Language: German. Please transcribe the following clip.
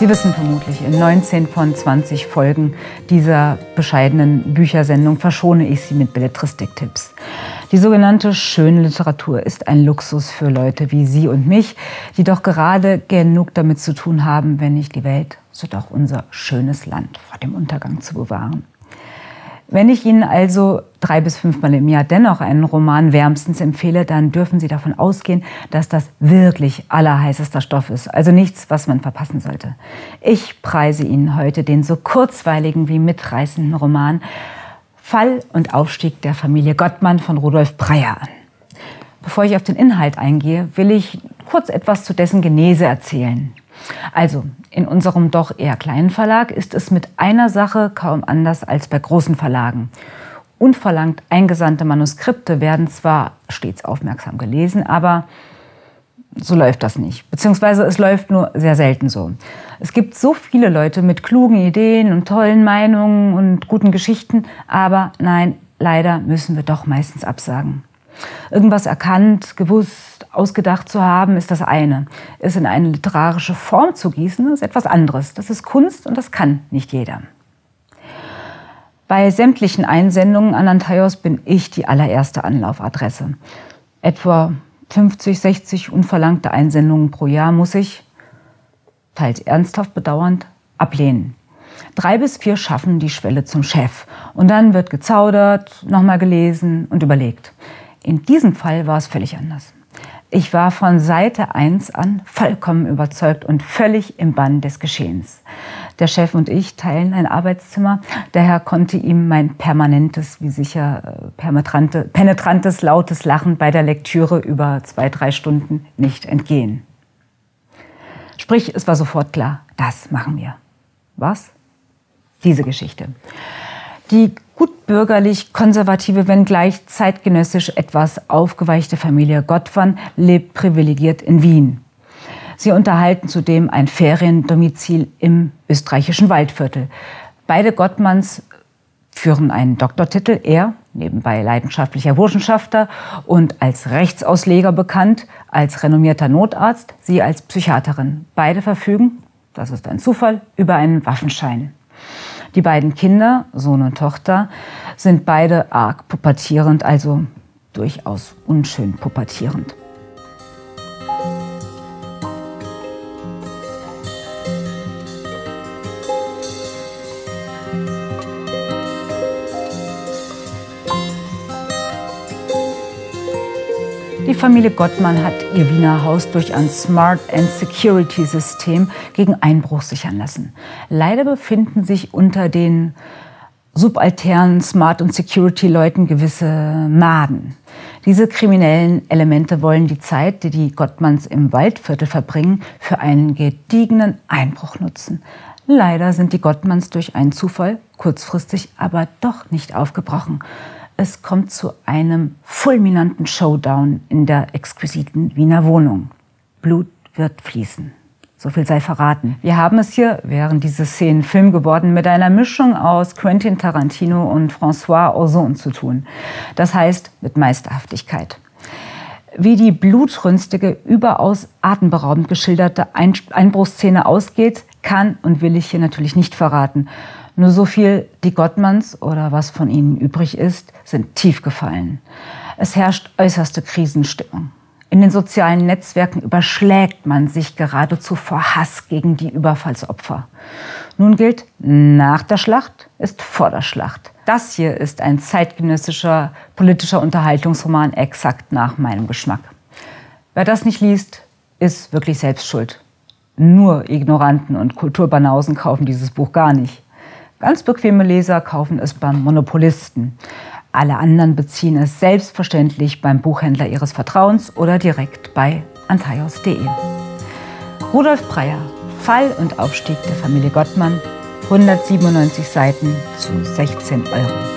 Sie wissen vermutlich, in 19 von 20 Folgen dieser bescheidenen Büchersendung verschone ich Sie mit Belletristik-Tipps. Die sogenannte schöne Literatur ist ein Luxus für Leute wie Sie und mich, die doch gerade genug damit zu tun haben, wenn nicht die Welt, so doch unser schönes Land vor dem Untergang zu bewahren. Wenn ich Ihnen also drei bis fünfmal im Jahr dennoch einen Roman wärmstens empfehle, dann dürfen Sie davon ausgehen, dass das wirklich allerheißester Stoff ist. Also nichts, was man verpassen sollte. Ich preise Ihnen heute den so kurzweiligen wie mitreißenden Roman Fall und Aufstieg der Familie Gottmann von Rudolf Breyer an. Bevor ich auf den Inhalt eingehe, will ich kurz etwas zu dessen Genese erzählen. Also, in unserem doch eher kleinen Verlag ist es mit einer Sache kaum anders als bei großen Verlagen. Unverlangt eingesandte Manuskripte werden zwar stets aufmerksam gelesen, aber so läuft das nicht. Beziehungsweise es läuft nur sehr selten so. Es gibt so viele Leute mit klugen Ideen und tollen Meinungen und guten Geschichten, aber nein, leider müssen wir doch meistens absagen. Irgendwas erkannt, gewusst, ausgedacht zu haben, ist das eine. Es in eine literarische Form zu gießen, ist etwas anderes. Das ist Kunst und das kann nicht jeder. Bei sämtlichen Einsendungen an Antaios bin ich die allererste Anlaufadresse. Etwa 50, 60 unverlangte Einsendungen pro Jahr muss ich, teils ernsthaft bedauernd, ablehnen. Drei bis vier schaffen die Schwelle zum Chef. Und dann wird gezaudert, nochmal gelesen und überlegt. In diesem Fall war es völlig anders. Ich war von Seite 1 an vollkommen überzeugt und völlig im Bann des Geschehens. Der Chef und ich teilen ein Arbeitszimmer, daher konnte ihm mein permanentes, wie sicher äh, penetrantes, lautes Lachen bei der Lektüre über zwei, drei Stunden nicht entgehen. Sprich, es war sofort klar, das machen wir. Was? Diese Geschichte. Die gutbürgerlich konservative, wenngleich zeitgenössisch etwas aufgeweichte Familie Gottwan lebt privilegiert in Wien. Sie unterhalten zudem ein Feriendomizil im österreichischen Waldviertel. Beide Gottmanns führen einen Doktortitel, er nebenbei leidenschaftlicher Burschenschafter und als Rechtsausleger bekannt, als renommierter Notarzt, sie als Psychiaterin. Beide verfügen, das ist ein Zufall, über einen Waffenschein. Die beiden Kinder, Sohn und Tochter, sind beide arg pubertierend, also durchaus unschön pubertierend. Die Familie Gottmann hat ihr Wiener Haus durch ein Smart and Security System gegen Einbruch sichern lassen. Leider befinden sich unter den subalternen Smart- und Security-Leuten gewisse Maden. Diese kriminellen Elemente wollen die Zeit, die die Gottmanns im Waldviertel verbringen, für einen gediegenen Einbruch nutzen. Leider sind die Gottmanns durch einen Zufall kurzfristig aber doch nicht aufgebrochen. Es kommt zu einem fulminanten Showdown in der exquisiten Wiener Wohnung. Blut wird fließen. So viel sei verraten. Wir haben es hier, während diese Szenen Film geworden, mit einer Mischung aus Quentin Tarantino und François Ozon zu tun. Das heißt mit Meisterhaftigkeit. Wie die blutrünstige, überaus atemberaubend geschilderte Einbruchsszene ausgeht, kann und will ich hier natürlich nicht verraten. Nur so viel, die Gottmanns oder was von ihnen übrig ist, sind tief gefallen. Es herrscht äußerste Krisenstimmung. In den sozialen Netzwerken überschlägt man sich geradezu vor Hass gegen die Überfallsopfer. Nun gilt, nach der Schlacht ist vor der Schlacht. Das hier ist ein zeitgenössischer politischer Unterhaltungsroman exakt nach meinem Geschmack. Wer das nicht liest, ist wirklich selbst schuld. Nur Ignoranten und Kulturbanausen kaufen dieses Buch gar nicht. Ganz bequeme Leser kaufen es beim Monopolisten. Alle anderen beziehen es selbstverständlich beim Buchhändler ihres Vertrauens oder direkt bei antaios.de. Rudolf Breyer, Fall und Aufstieg der Familie Gottmann, 197 Seiten zu 16 Euro.